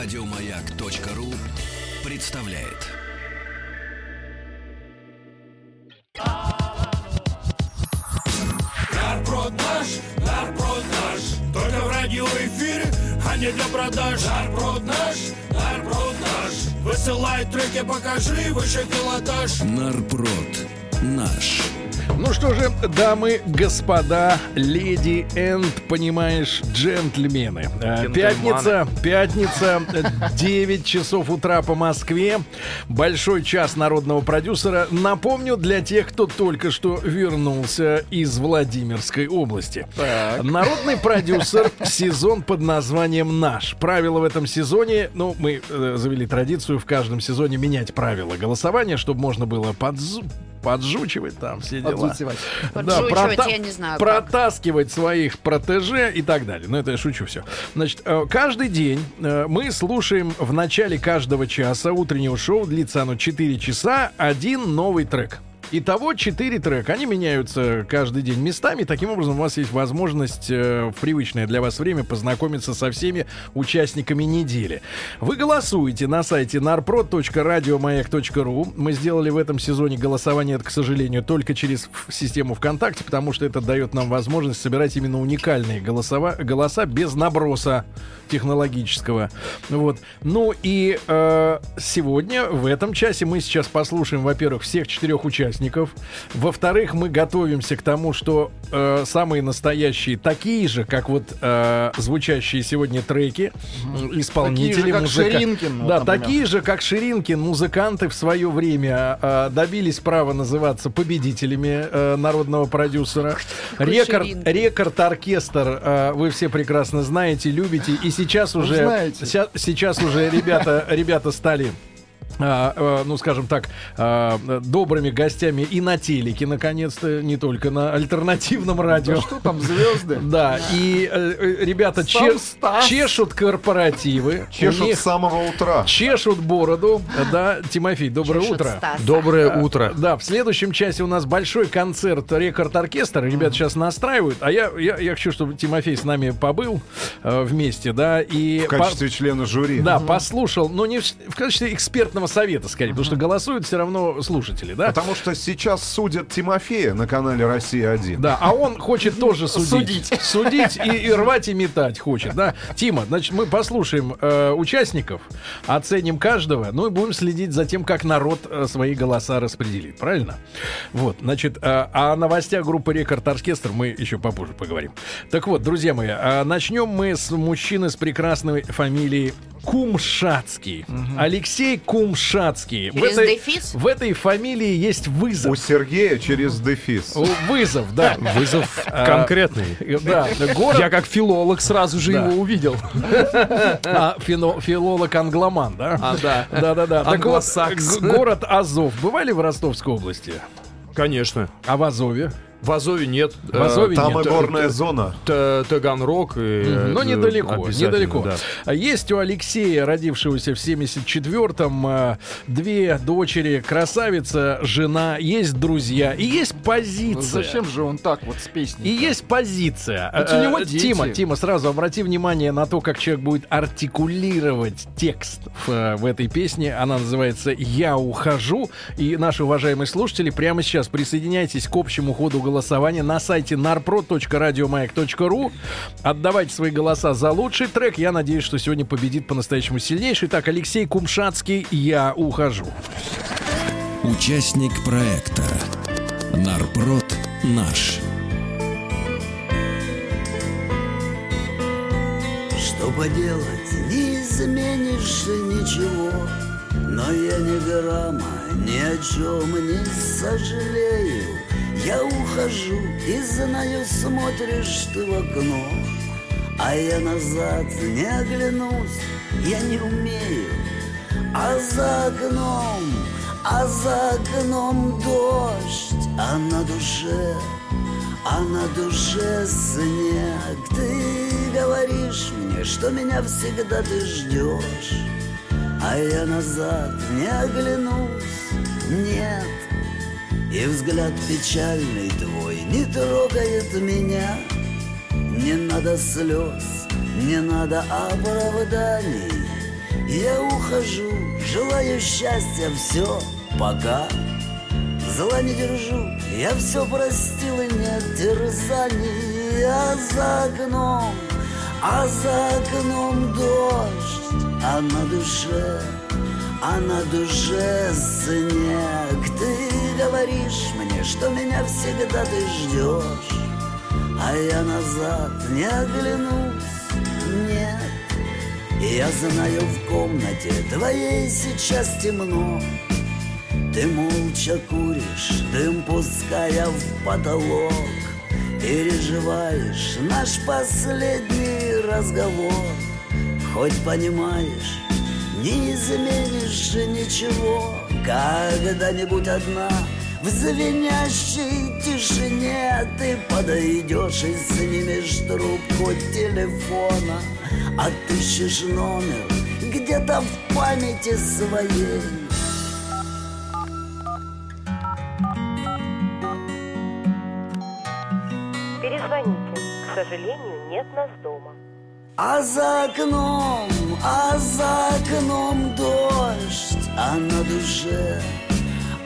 Радиомаяк.ру представляет. Нарброд наш, нарброд наш Только в радиоэфире, а не для продаж Нарброд наш, нарброд наш Высылай треки, покажи выше пилотаж Нарпрод наш. Ну что же, дамы, господа, леди энд, понимаешь, джентльмены. Э, Пятница, пятница, э, 9 часов утра по Москве. Большой час народного продюсера. Напомню для тех, кто только что вернулся из Владимирской области. Народный продюсер, сезон под названием «Наш». Правила в этом сезоне, ну, мы э, завели традицию в каждом сезоне менять правила голосования, чтобы можно было подзу- поджучивать там все дела. Да, прота- я не знаю как. Протаскивать своих протеже и так далее. Ну, это я шучу все. Значит, э, каждый день э, мы слушаем в начале каждого часа утреннего шоу, длится оно 4 часа, один новый трек. Итого 4 трека. Они меняются каждый день местами. Таким образом, у вас есть возможность э, в привычное для вас время познакомиться со всеми участниками недели. Вы голосуете на сайте narprod.radiomayak.ru. Мы сделали в этом сезоне голосование, к сожалению, только через систему ВКонтакте, потому что это дает нам возможность собирать именно уникальные голосова, голоса без наброса технологического. Вот. Ну и э, сегодня, в этом часе, мы сейчас послушаем, во-первых, всех четырех участников. Во-вторых, мы готовимся к тому, что э, самые настоящие, такие же, как вот э, звучащие сегодня треки, исполнители, Такие же, музыка- Ширинкин, вот, да, например. такие же, как Ширинкин, музыканты в свое время э, добились права называться победителями э, народного продюсера. Рекорд, рекорд оркестр э, вы все прекрасно знаете, любите, и сейчас уже сейчас уже ребята ребята стали ну, скажем так, а, добрыми гостями и на телеке, наконец-то, не только на альтернативном радио. Да что там, звезды? Да, и э, ребята чешут корпоративы. Чешут них с самого утра. чешут бороду. Да, Тимофей, доброе утро. Стаса. Доброе утро. Да, в следующем часе у нас большой концерт Рекорд Оркестр. Ребята сейчас настраивают. А я, я, я хочу, чтобы Тимофей с нами побыл э, вместе, да, и В качестве члена жюри. да, послушал, но не в, в качестве экспертного совета, скорее, потому что голосуют все равно слушатели, да? Потому что сейчас судят Тимофея на канале Россия-1. Да, а он хочет тоже судить. Судить. Судить и, и рвать и метать хочет, да. Тима, значит, мы послушаем э, участников, оценим каждого, ну и будем следить за тем, как народ э, свои голоса распределит, правильно? Вот, значит, э, о новостях группы Рекорд Оркестр мы еще попозже поговорим. Так вот, друзья мои, э, начнем мы с мужчины с прекрасной фамилией Кумшацкий. Алексей Кумшацкий. Через дефис? в этой фамилии есть вызов. У Сергея через дефис. Вызов, да. Вызов А, конкретный. Да, город, Я как филолог сразу же Да. его увидел. а, фино- филолог-англоман, да? А, да. Да-да-да. Так вот, город Азов. Бывали в Ростовской области? Конечно. А в Азове? В Азове нет. В Азове Там нет. и горная зона. Т- Таганрог. и, Но э, недалеко, недалеко. да. А Есть у Алексея, родившегося в 74-м, а, две дочери, красавица, жена, есть друзья и есть Ну, позиция. Зачем же он так вот с песней? И есть позиция. Ведь у него Э, дети. Тима, Тима, сразу обрати внимание на то, как человек будет артикулировать текст в, э, в этой песне. Она называется «Я ухожу». И наши уважаемые слушатели, прямо сейчас присоединяйтесь к общему ходу голосования на сайте narpro.radiomayak.ru. Отдавайте свои голоса за лучший трек. Я надеюсь, что сегодня победит по-настоящему сильнейший. Так, Алексей Кумшацкий «Я ухожу». Участник проекта Нарпрод наш. Что поделать, не изменишь ничего Но я ни грамма ни о чем не сожалею Я ухожу и знаю, смотришь ты в окно. А я назад не оглянусь, я не умею. А за окном, а за окном дождь А на душе а на душе снег. Ты говоришь мне, что меня всегда ты ждешь А я назад не оглянусь, нет И взгляд печальный твой не трогает меня. Не надо слез, не надо оправданий. Я ухожу, желаю счастья, все, пока. Зла не держу, я все простил и нет терзаний. А за окном, а за окном дождь А на душе, а на душе снег. Ты говоришь мне, что меня всегда ты ждешь. А я назад не оглянусь, нет. Я знаю в комнате твоей сейчас темно. Ты молча куришь, дым пуская в потолок. Переживаешь наш последний разговор. Хоть понимаешь, не изменишь ничего Когда-нибудь одна в звенящей тишине Ты подойдешь и снимешь трубку телефона Отыщешь номер где-то в памяти своей Перезвоните. К сожалению, нет нас дома. А за окном, а за окном дождь А на душе,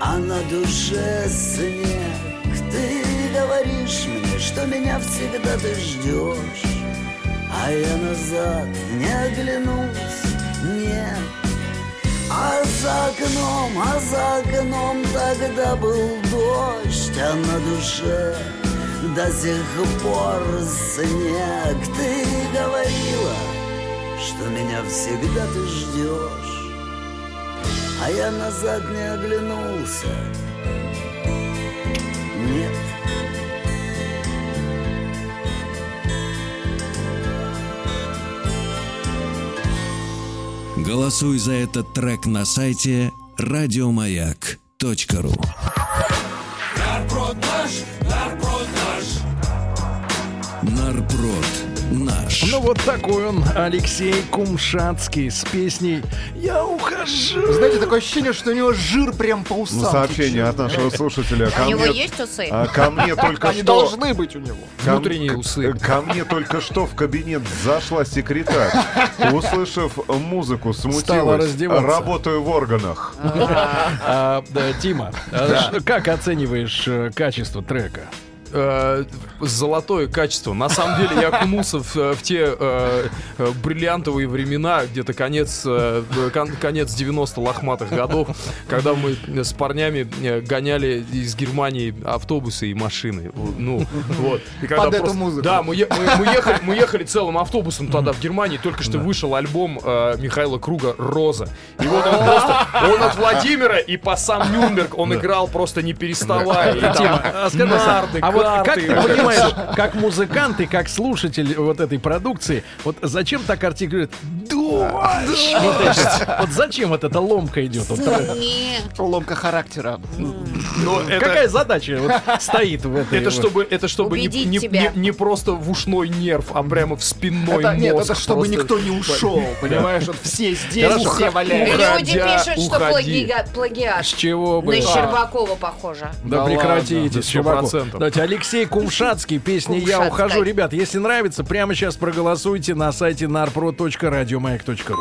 а на душе снег Ты говоришь мне, что меня всегда ты ждешь. А я назад не оглянусь, нет. А за окном, а за окном тогда был дождь. А на душе до сих пор снег. Ты говорила, что меня всегда ты ждешь А я назад не оглянулся. Нет. Голосуй за этот трек на сайте радиомаяк.ру Ну вот такой он, Алексей Кумшатский с песней «Я ухожу». Знаете, такое ощущение, что у него жир прям по Ну, усам. сообщение от нашего слушателя. Ко У него мне, есть усы? а, ко мне только Они что... должны быть у него. ко- Внутренние усы. Ко мне только что в кабинет зашла секретарь. Услышав музыку, Стала смутилась. раздеваться. Работаю в органах. А, да, Тима, а ш- как оцениваешь э, качество трека? Э, золотое качество. На самом деле я окунулся в, э, в те э, э, бриллиантовые времена, где-то конец, э, кон- конец 90 лохматых годов, когда мы с парнями э, гоняли из Германии автобусы и машины. Ну, вот. И когда Под эту музыку. Да, мы, мы- мы ехали, мы ехали целым автобусом тогда в Германии, только что вышел альбом э, Михаила Круга «Роза». И вот он просто, он от Владимира и по сам Нюрнберг, он играл просто не переставая. И там Тима, а нарды, а вот как ты понимаешь, как музыкант и как слушатель вот этой продукции, вот зачем так артикулирует «Дождь»? Вот, зачем вот эта ломка идет? Ломка характера. Но это, Какая задача вот стоит в этой? это вот- чтобы, это чтобы не, Убедить не- тебя. не- не просто в ушной нерв, а прямо в спинной Это, нет, мозг. это чтобы просто. никто не ушел, понимаешь? Вот все здесь, Хорошо. все валяются. Люди пишут, что плагиат. С чего бы? На Щербакова похоже. Да, Да прекратите, ладно, Щербаков. 100%. Давайте, Алексей Кумшатский, песня «Я ухожу». Ребят, если нравится, прямо сейчас проголосуйте на сайте narpro.radiomayak.ru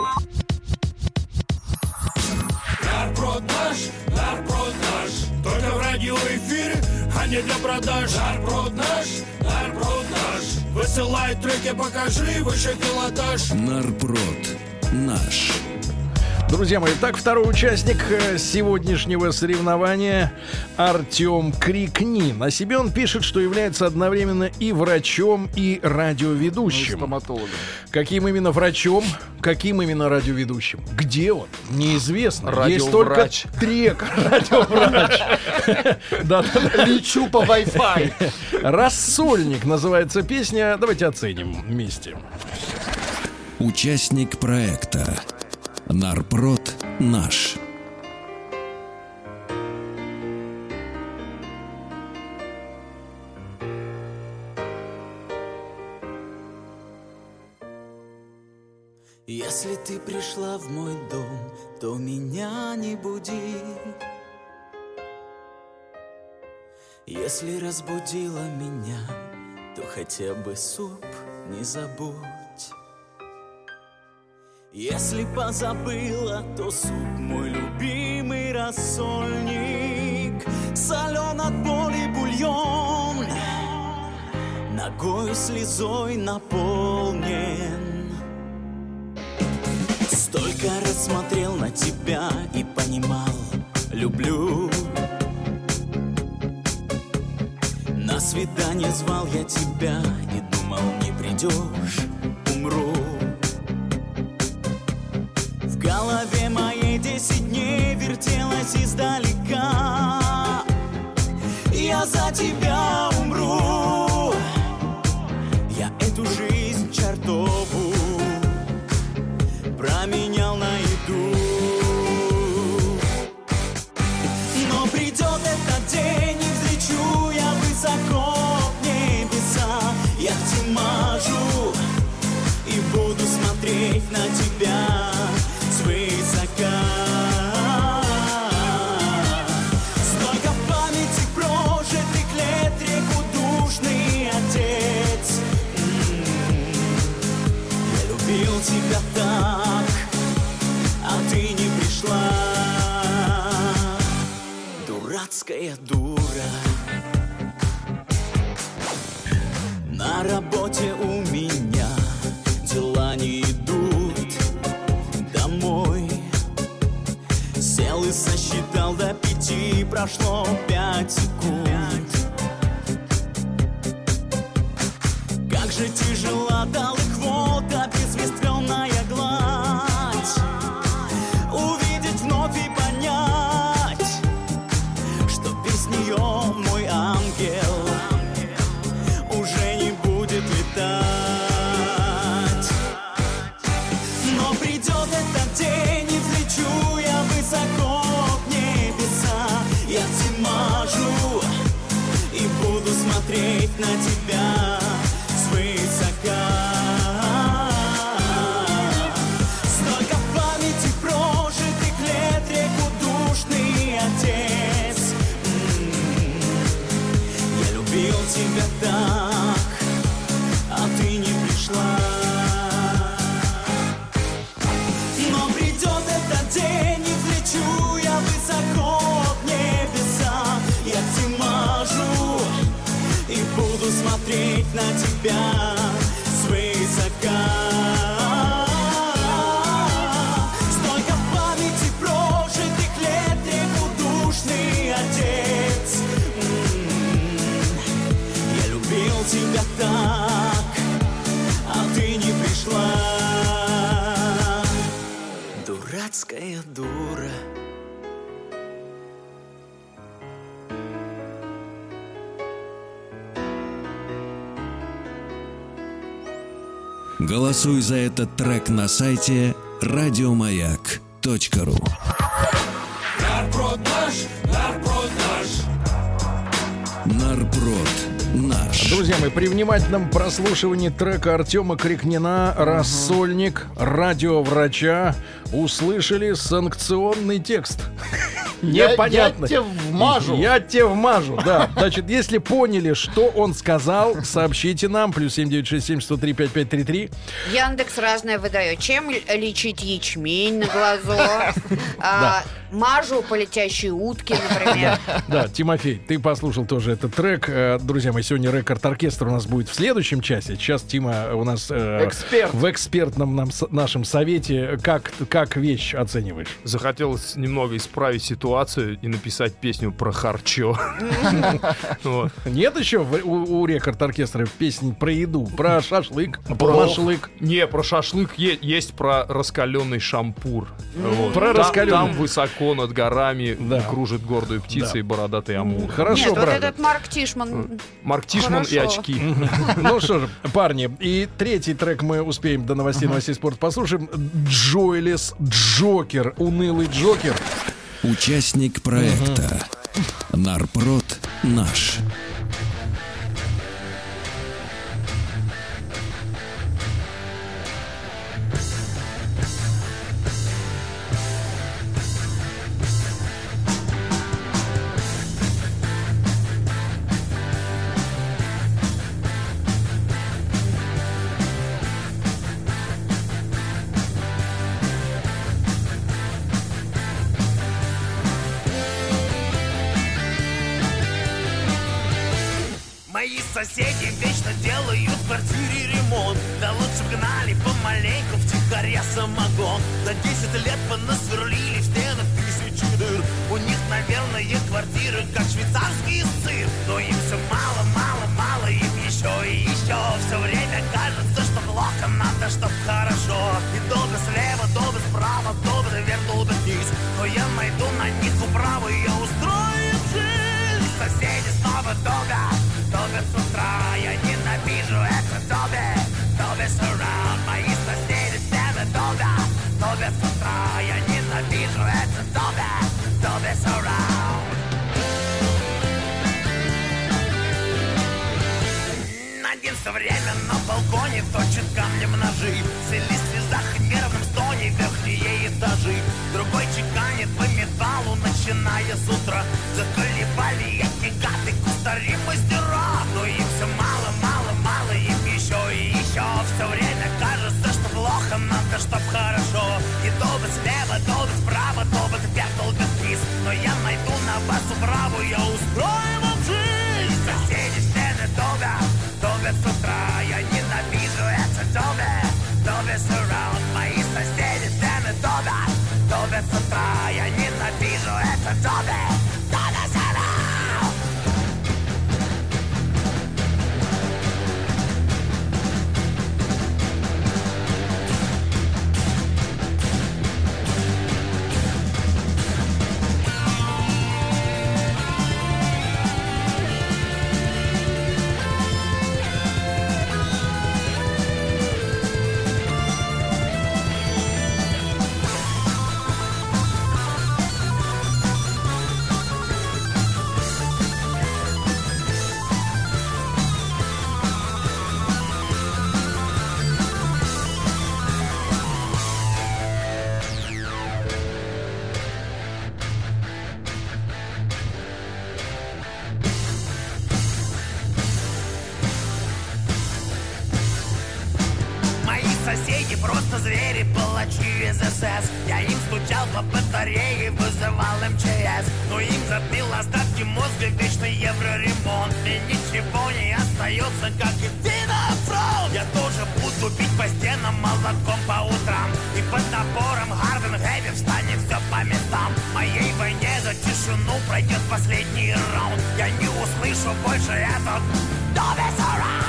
Нарброд наш, нарброд наш Только в радиоэфире, а не для продаж Нарброд наш, нарброд наш Высылай треки, покажи выше пилотаж Нарпрод наш. Друзья мои, так второй участник э, сегодняшнего соревнования Артем Крикнин. О себе он пишет, что является одновременно и врачом, и радиоведущим. Стоматологом. Каким именно врачом, каким именно радиоведущим? Где он? Неизвестно. Есть Радиоврач. только трек. Радиоврач. Лечу по Wi-Fi. Рассольник называется песня. Давайте оценим вместе. Участник проекта. Нарпрод наш. Если ты пришла в мой дом, то меня не буди. Если разбудила меня, то хотя бы суп не забудь. Если позабыла, то суп мой любимый рассольник. Солен от боли бульон Ногой слезой наполнен. Столько раз смотрел на тебя и понимал Люблю. На свидание звал я тебя И думал, не придешь, за тебя дурацкая Голосуй за этот трек на сайте радиомаяк.ру Нарброд наш, нарброд наш. Нарброд наш. Друзья мои, при внимательном прослушивании трека Артема Крикнина «Рассольник» радиоврача услышали санкционный текст. Я- Непонятно. я тебе вмажу. Я тебе вмажу, да. Значит, если поняли, что он сказал, сообщите нам. Плюс 7967 103 5533. Яндекс разное выдает. Чем лечить ячмень на глазу? Мажу по летящей утке, например. Да, Тимофей, ты послушал тоже этот трек. Э, Друзья мои, сегодня рекорд-оркестр у нас будет в следующем часе. Сейчас Тима у нас э, в экспертном нашем совете. Как, вещь оцениваешь? Захотелось немного исправить ситуацию и написать песню про харчо. Нет еще у, рекорд-оркестра песни про еду, про шашлык, про машлык. Не, про шашлык есть про раскаленный шампур. Про раскаленный. Там высоко над горами Да. кружит гордую птица Да. и бородатый амур. Хорошо, Нет, вот правда. этот Марк Тишман. Марк Тишман и Хорошо. очки. Ну что же, парни, и третий трек мы успеем до новостей, новостей спорта послушаем. Джоэлис Джокер, унылый Джокер. Участник проекта Нарпрод наш. Соседи вечно делают в квартире ремонт. Да лучше б гнали помаленьку втихаря самогон. За 10 лет понасверлили в стенах тысячи дыр. У них, наверное, квартиры как швейцарский сыр. Но им все мало, мало, мало, им еще и еще Все время кажется, что плохо, надо, чтоб хорошо. И долго слева, долго справа, долго вверх, долго вниз. Но я найду на них управу, я устрою жизнь. Соседи снова долго, долго с утра Я ненавижу это долго, долго surround Мои соседи всеми долго, долго с утра Я ненавижу это долго, долго surround. Один все время на балконе точит камнем ножи. Цели в слезах нервном стоне верхние этажи металлу, начиная с утра. Заколебали эти гады, кустари мастера. Но им все мало, мало, мало, им еще и еще Все время кажется, что плохо, надо, чтоб хорошо. И долго слева, долго справа, долго вверх, долго вниз. Но я найду на вас управу, я устрою с утра Я ненавижу это долго, просто звери, палачи из СС Я им стучал по батарее, вызывал МЧС Но им забил остатки мозга вечный евроремонт. И ничего не остается, как идти на фронт Я тоже буду бить по стенам молотком по утрам. И под напором Харден Хэви встанет все по местам. Моей войне за тишину пройдет последний раунд. Я не услышу больше этот Добес around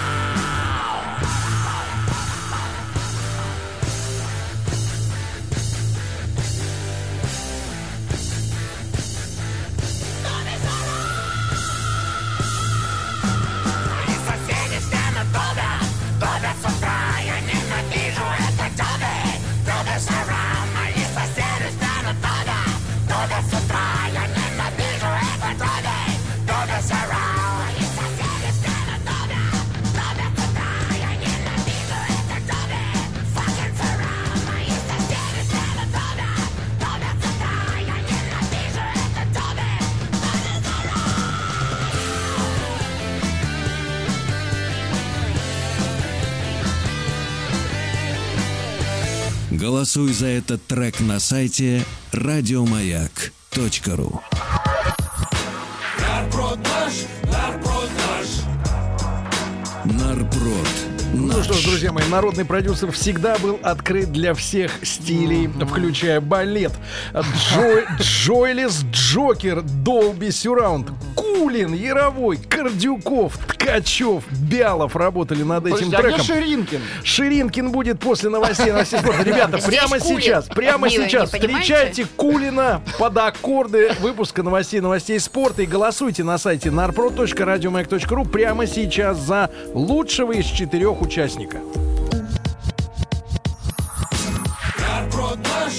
Голосуй за этот трек на сайте радиомаяк.ру. Нарпрод наш, нарпрод наш. Нарпрод. Ну что ж, друзья мои, народный продюсер всегда был открыт для всех стилей, включая балет. Джо... Джойлис Джокер, Долби Сюраунд, Кулин, Яровой, Кордюков, Ткачев, Бялов работали над этим Подожди, а где треком. Ширинкин? Ширинкин будет после новостей новостей спорта. Ребята, прямо сейчас, прямо сейчас встречайте Кулина под аккорды выпуска новостей новостей спорта и голосуйте на сайте narprod.radiomayak.ru прямо сейчас за лучшего из четырех участника. Нарпрод наш,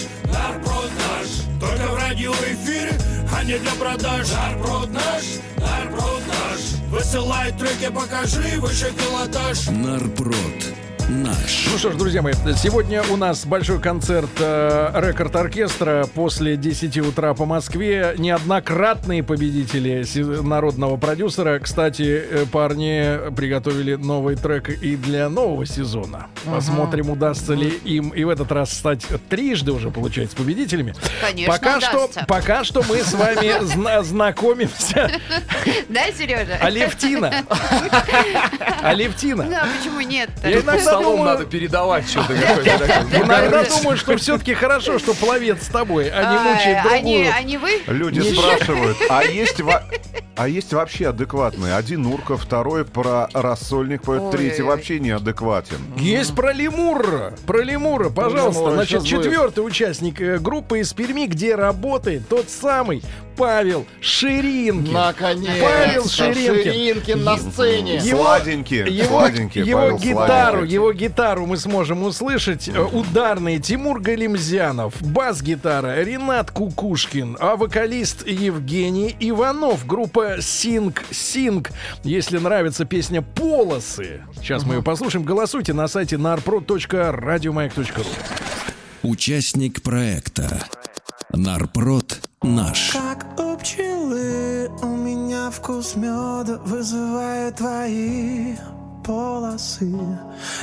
не для продаж. Нарпрод наш, нарпрод наш. Высылай треки, покажи выше пилотаж. Нарпрод. Наш. Ну что ж, друзья мои, сегодня у нас большой концерт э, рекорд-оркестра после 10 утра по Москве. Неоднократные победители народного продюсера. Кстати, э, парни приготовили новый трек и для нового сезона. Посмотрим, удастся ли им и в этот раз стать трижды уже, получается, победителями. Конечно, пока что, удастся. пока что мы с вами зна- знакомимся. Да, Сережа? Алевтина. Алевтина. Да, почему нет? Я иногда столом думаю- надо передавать что-то какое-то. Иногда думаю, что все-таки хорошо, что пловец с тобой, а не мучает А, они, другую. они вы? Люди спрашивают, а есть, а есть вообще адекватные? Один Урка, второй про рассольник третий вообще неадекватен. Есть про лемура. Про лемура, пожалуйста. лемура Значит, четвертый участник э, группы из Перми, где работает тот самый Павел Ширинкин. Наконец-то. Павел Ширинкин. Ширинкин на сцене. Его- Сладенький, Его, сладенький, его Павел гитару, сладенький. его гитару мы сможем услышать. Э, Ударные Тимур Галимзянов, бас-гитара Ренат Кукушкин, а вокалист Евгений Иванов. Группа Синг Синг. Если нравится песня Полосы, сейчас мы ее послушаем. Голосуйте на сайте narprod.radiomayak.ru. Участник проекта Нарпрод наш. Как у пчелы у меня вкус меда вызывает твои полосы.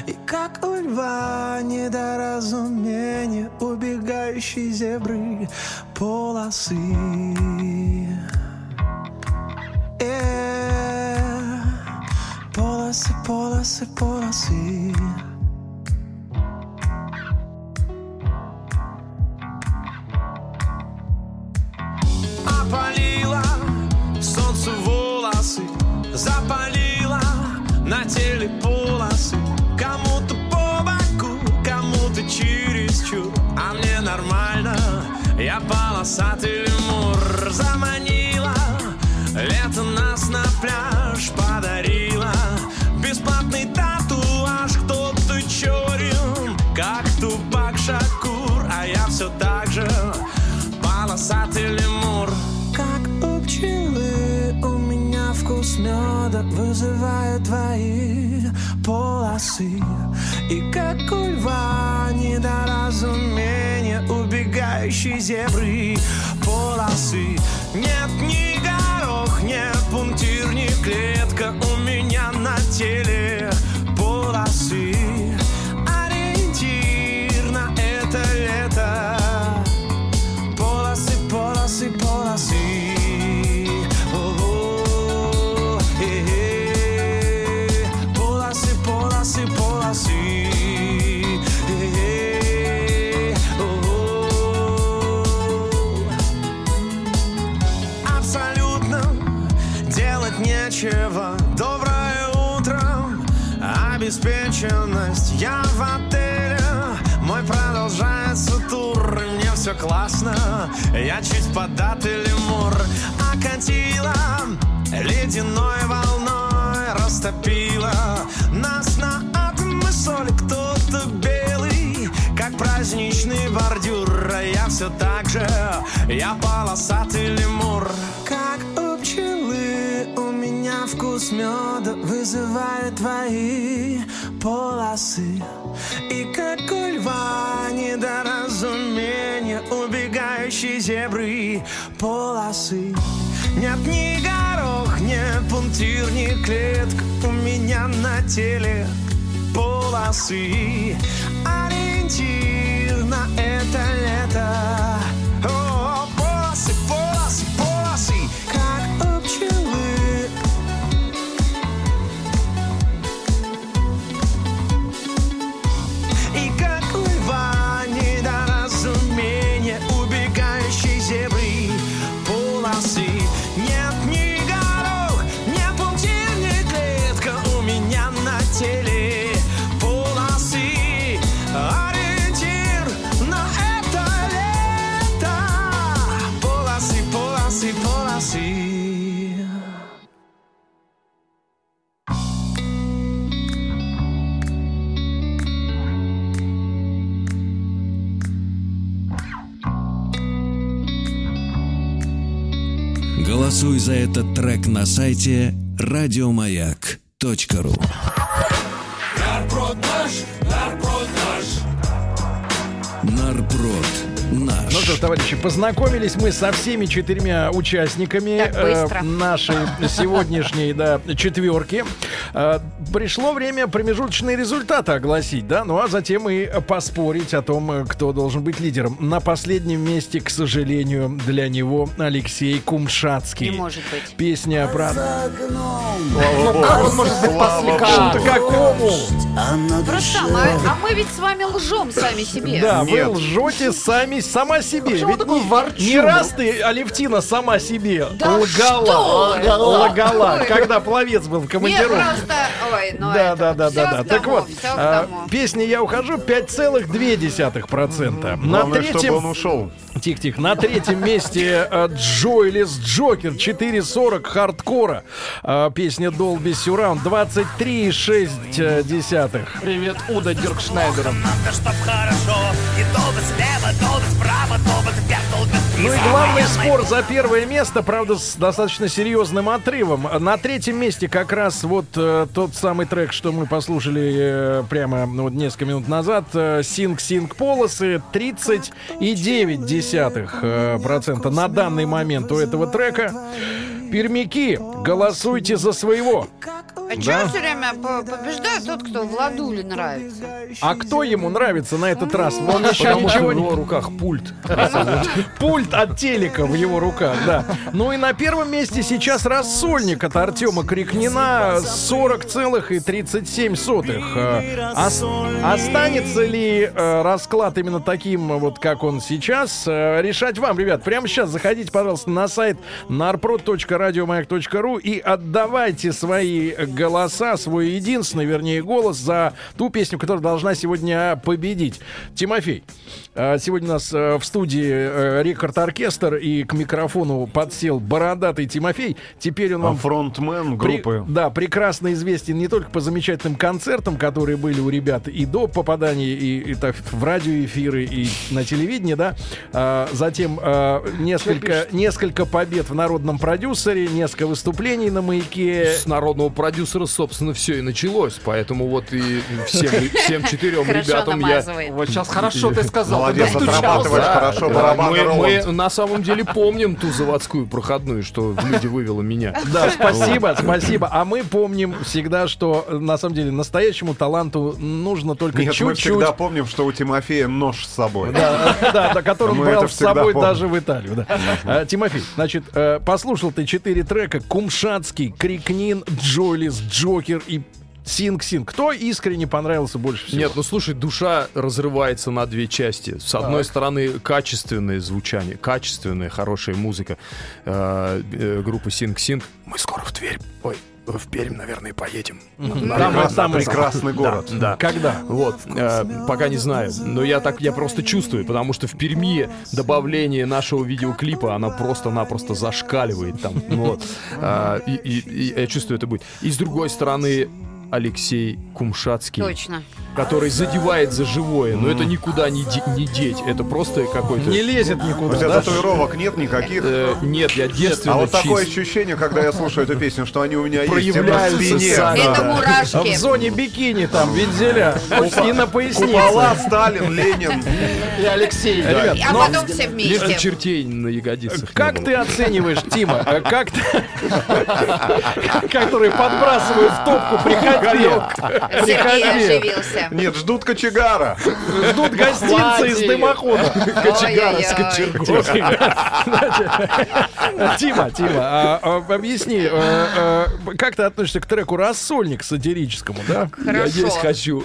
И как у льва недоразумение убегающей зебры полосы. Э, Полосы, полосы, полосы Опалила солнце волосы Запалила на теле полосы. Кому-то по боку, кому-то чересчур А мне нормально, я полосатый лемур Заманила лето нас на пляж меда Вызывает твои полосы. И как у льва недоразумение Убегающей зебры. Полосы. Нет ни горох, ни пунктир, ни клетка обеспеченность Я в отеле, мой продолжается тур мне все классно, я чуть податый лемур Окатила ледяной волной Растопила. Нас на атомы соли Кто-то белый, как праздничный бордюр. А я все так же, я полосатый лемур. Как у пчелы у меня вкус меда Вызывает твои полосы И как у льва недоразумение Убегающей зебры. Полосы. Нет ни горох, ни пунктир, ни клетка У меня на теле. Полосы. Ориентир на это лето за этот трек на сайте радиомаяк.ру Нарброд наш, нарброд наш. Нарброд нарпрод товарищи, познакомились мы со всеми четырьмя участниками э, нашей сегодняшней да, четверки. Э, пришло время промежуточные результаты огласить, да, ну а затем и поспорить о том, кто должен быть лидером. На последнем месте, к сожалению, для него Алексей Кумшацкий. Не может быть. Песня про... За окном Слава богу. Как он может быть. Какому? А Просто, а, а мы ведь с вами лжем сами себе. Да, вы лжете сами сама себе. Почему он Ведь такой не- ворчун? Не раз ты, Алевтина, сама себе Да лгала. что вы? Лгала, Ой. когда пловец был в командировке. просто... Ой, ну Да, это да, да, да, да. Так вот, а, песня «Я ухожу» 5,2%. На Главное, чтобы он третьем... ушел. Тихо-тихо. На третьем месте э, Джоэлис Джокер 4.40 хардкора. А, Песня Долби Сюраунд 23,6. Привет, Уда Диркшнайдера. Надо, чтоб хорошо И долго слева, долго справа, Ну и главный спор за первое место, правда, с достаточно серьезным отрывом. На третьем месте как раз вот э, тот самый трек, что мы послушали э, прямо ну, вот несколько минут назад. э, Синг Синг Полосы 30,9% э, процента на данный момент у этого трека. Пермяки, голосуйте за своего. А чё все время по- побеждает тот, кто Владуле нравится? А кто ему нравится на этот раз? Он еще Потому что ничего в не... его руках пульт. Пульт от телека в его руках, да. Ну и на первом месте сейчас рассольник от Артема Крикнина 40,37. Э, ос- Останется ли э, расклад именно таким, вот как он сейчас, э, решать вам, ребят. Прямо сейчас заходите, пожалуйста, на сайт narprod.radiomayak.ru и отдавайте свои голоса, свой единственный, вернее, голос за ту песню, которая должна сегодня победить. Тимофей, э, сегодня у нас э, в студии э, рекорд-оркестр и к микрофону подсел бородатый Тимофей. Теперь он А вам фронтмен группы. да, прекрасно известен не только по замечательным концертам, которые были у ребят и до попадания и, и так, в радиоэфиры, и на телевидении, да. А, затем а, несколько, несколько побед в народном продюсере, несколько выступлений на маяке. С народного продюсера, собственно, все и началось. Поэтому вот и всем, всем четырем ребятам я... Вот сейчас хорошо ты сказал. Молодец, отрабатываешь хорошо мы, на самом деле помним ту заводскую проходную, что в люди вывела меня. Да, спасибо, спасибо. А мы помним всегда, что э, на самом деле настоящему таланту нужно только Нет, мы чуть-чуть. всегда помним, что у Тимофея нож с собой. Да, да, да, который он брал с собой даже в Италию. да. А, Тимофей, значит, э, послушал ты четыре трека: Кумшатский, Крикнин, Джокер и Синг-Синг. Кто искренне понравился больше всего? Нет, ну слушай, душа разрывается на две части. С одной стороны, качественное звучание, качественная, хорошая музыка э, э, группы Синг Синг. Мы скоро в Тверь. Ой, в Пермь, наверное, поедем. На- Там- на- там- прекрасный город. Да. Когда? Вот, э, пока не знаю, но я так, я просто чувствую, потому что в Перми добавление нашего видеоклипа, она просто-напросто зашкаливает там, вот, А, и, и- и я чувствую, это будет. И с другой стороны, Алексей Кумшатский, Точно. который задевает за живое, но это никуда не, де- не деть, это просто какой-то... Не лезет У никуда, тебя да? татуировок нет никаких. Э, нет, я девственно А вот такое чист. ощущение, когда я слушаю эту песню, что они у меня есть на Проявляются спине. сами. да. Это В мурашки. зоне бикини там, вензеля и на пояснице. Купола, Сталин, Ленин. И Алексей. Ребят, А но потом все Лишь вместе. чертей на ягодицах как ты оцениваешь, Тима, а как ты... Которые подбрасывают в топку, приходи. Сергей Приходи. оживился. Нет, ждут кочегара. Ждут гостинцы из дымохода. Ой-ой-ой. Тима, Тима, а, а, объясни, э, э, как ты относишься к треку «Рассольник» сатирическому, да? Я есть хочу.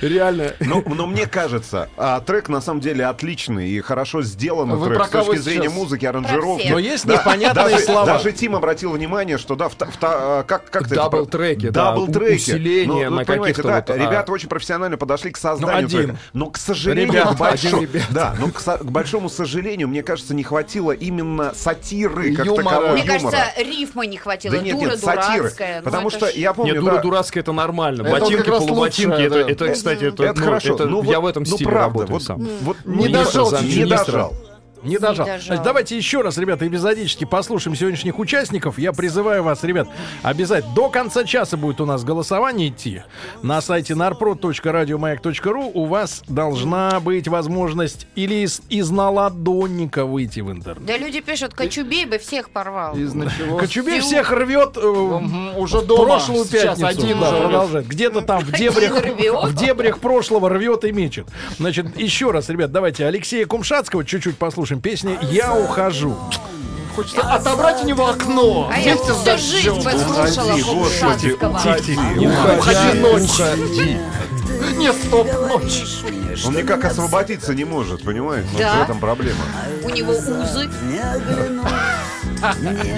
Реально. Но, но мне кажется, а, трек на самом деле отличный и хорошо сделанный Вы трек про с точки зрения музыки, аранжировки. Но есть непонятные слова. Даже Тим обратил внимание, что да, как, как ты это про- Да, Дабл-треки. усиление Ну, на ну, понимаете, каких-то да, вот, а, ребята очень профессионально подошли к созданию Ну, один. трека. Но, к сожалению, Ребята, к большому- один да, но к, со- к большому сожалению, мне кажется, не хватило именно сатиры как Юмора. таковой Мне юмора. кажется, рифма не хватило. да нет, Дура нет, сатиры. дурацкая. Ну, Потому что ж- я помню, Нет, дура да, дурацкая это нормально. Это Ботинки, полуботинки, лучшее, это, да. это, кстати, это, это ну, хорошо. это ну, я вот, в этом ну, стиле правда, работаю вот, сам. вот Не дожал, не не дожал. Не дожал. Значит, давайте еще раз, ребята, эпизодически послушаем сегодняшних участников. Я призываю вас, ребят, обязательно до конца часа будет у нас голосование идти. На сайте narprod.radiomayak.ru у вас должна быть возможность или из, из наладонника выйти в интернет. Да люди пишут, Кочубей бы всех порвал. Из начало. Кочубей всех рвет э, Уже дома. прошлую Сейчас пятницу. один да, продолжает. Где-то там в дебрях, в дебрях прошлого рвет и мечет. Значит, еще раз, ребят, давайте Алексея Кумшацкого чуть-чуть послушаем. Песня «Я ухожу». Хочется отобрать у него окно. А я всю жизнь послушала. Тихо-тихо. Уходи ночь. Уходи. Не, стоп, ночь. Он никак освободиться не может, понимаете? Вот Да. в этом проблема. У него узы.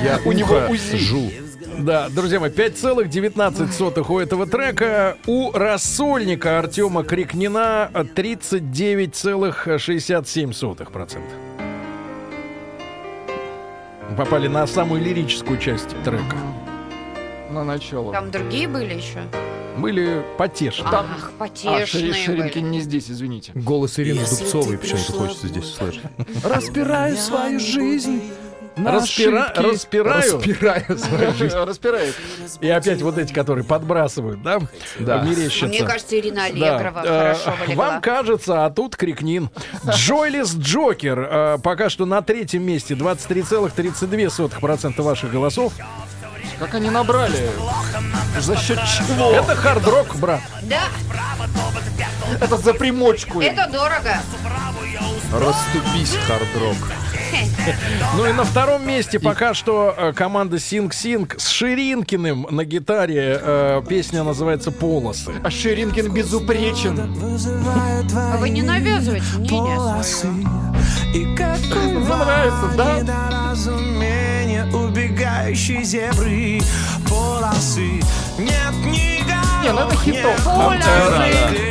Я У него ухожу. Да, друзья мои, 5,19 у этого трека. У рассольника Артема Крикнина 39,67%. Попали на самую лирическую часть трека. На начало. Там другие были еще? Были потешные. Ах, А, Шири- потешные Ширинки были. не здесь, извините. Голос Ирины Если Дубцовой почему-то хочется здесь услышать. Распираю свою жизнь. На Распира- ошибки. распираю. Распираю свою жизнь. Распирает. И опять вот эти, которые подбрасывают, да? Да. Мерещатся. Мне кажется, Ирина Да. Аллегрова Э, хорошо вылегла. Вам кажется, а тут Крикнин. Джойлис Джокер э, пока что на третьем месте 23,32% ваших голосов. Как они набрали? За счет чего? Это хард-рок, брат. Да, Это за примочку. им. это дорого. Расступись, хард-рок. Ну и на втором месте пока что э, команда Синг Синг с Ширинкиным на гитаре. Э, Песня называется «Полосы». А Ширинкин безупречен. А вы не навязывайте мнение свое. Мне нравится, да? Убегающей зебры полосы Нет ни Не, ну это хитов.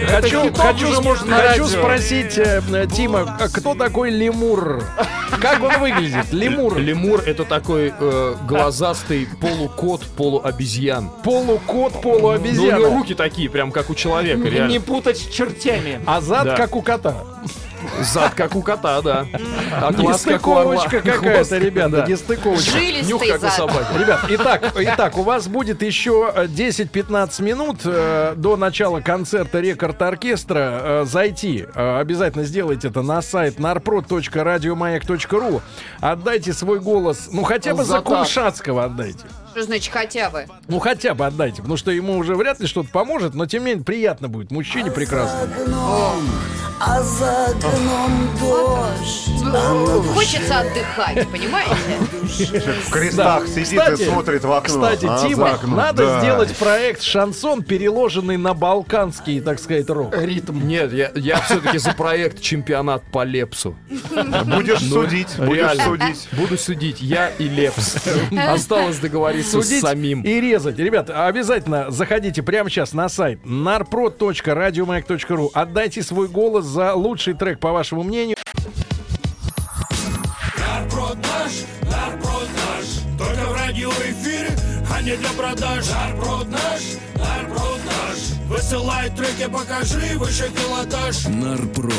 Хочу, хитов хочу, сп- можно хочу спросить э, э, Тима, кто такой лемур? Как он выглядит? Лемур. Лемур это такой э, глазастый полукот, полуобезьян. Полукот, Ну, у него руки такие, прям как у человека, Не путать с чертями. А зад Да. как у кота. Зад как у кота, да. А глаз как у орла. Какая-то, ребята, да. нестыковочка. Нюх Жилистый как у зад. собаки. Ребят, итак, итак, у вас будет еще э, 10-15 минут э, до начала концерта рекорд-оркестра э, зайти. Э, обязательно сделайте это на сайт narprod.radiomayak.ru. Отдайте свой голос, ну хотя бы за За. Кумшацкого отдайте. Что значит хотя бы? Ну хотя бы отдайте, потому что ему уже вряд ли что-то поможет, но тем не менее приятно будет. Мужчине прекрасно. окном, а за окном дождь. А на душе Хочется отдыхать, понимаете? В крестах сидит и смотрит в окно. Кстати, А, за Тима, надо сделать проект шансон, переложенный на балканский, так сказать, рок. Ритм. Нет, я, все-таки за проект чемпионат по Лепсу. Будешь судить, будешь судить. Буду судить я и Лепс. Осталось договориться Судить самим. и резать. Ребята, обязательно заходите прямо сейчас на сайт narprod.radiomayak.ru. Отдайте свой голос за лучший трек, по вашему мнению. Нарпрод наш, нарпрод наш Только в радиоэфире, а не для продаж Нарпрод наш, нарпрод наш Высылай треки, покажи выше пилотаж Нарпрод.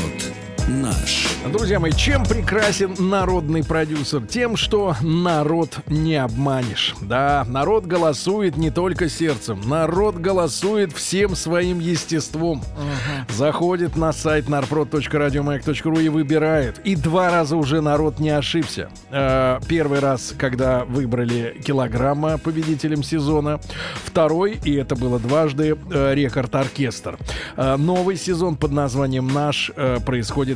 Наш. Друзья мои, чем прекрасен народный продюсер? Тем, что народ не обманешь. Да, народ голосует не только сердцем, народ голосует всем своим естеством. Заходит на сайт narprod.radiomayak.ru и выбирает. И два раза уже народ не ошибся. Э, Первый раз, когда выбрали килограмма победителем сезона. Второй, и это было дважды, э, рекорд-оркестр. Э, Новый сезон под названием «Наш» э,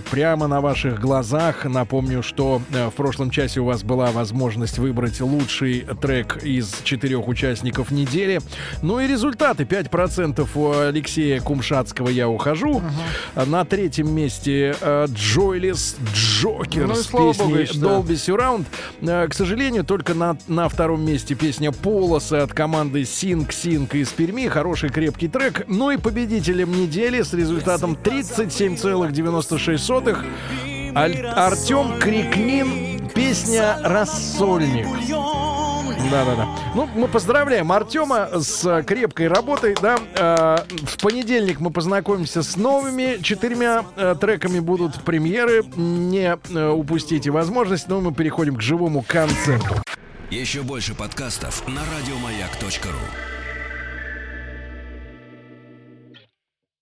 происходит прямо на ваших глазах. Напомню, что э, в прошлом часе у вас была возможность выбрать лучший трек из четырех участников недели. Ну и результаты. 5% у Алексея Кумшатского «Я ухожу». А На третьем месте э, Джойлис Джокер Ну с песней. Dolby Surround. Э, К сожалению, только на, на втором месте песня «Полосы» от команды Синг Синг из Перми. Хороший крепкий трек. Ну и победителем недели с результатом 37,96 Аль- Артем Крикнин. Песня «Рассольник». Да-да-да. Ну, мы поздравляем Артема с э, крепкой работой, да. Э, в понедельник мы познакомимся с новыми четырьмя э, треками будут премьеры. Не упустите возможность, но мы переходим к живому концерту. Еще больше подкастов на радиомаяк.ру.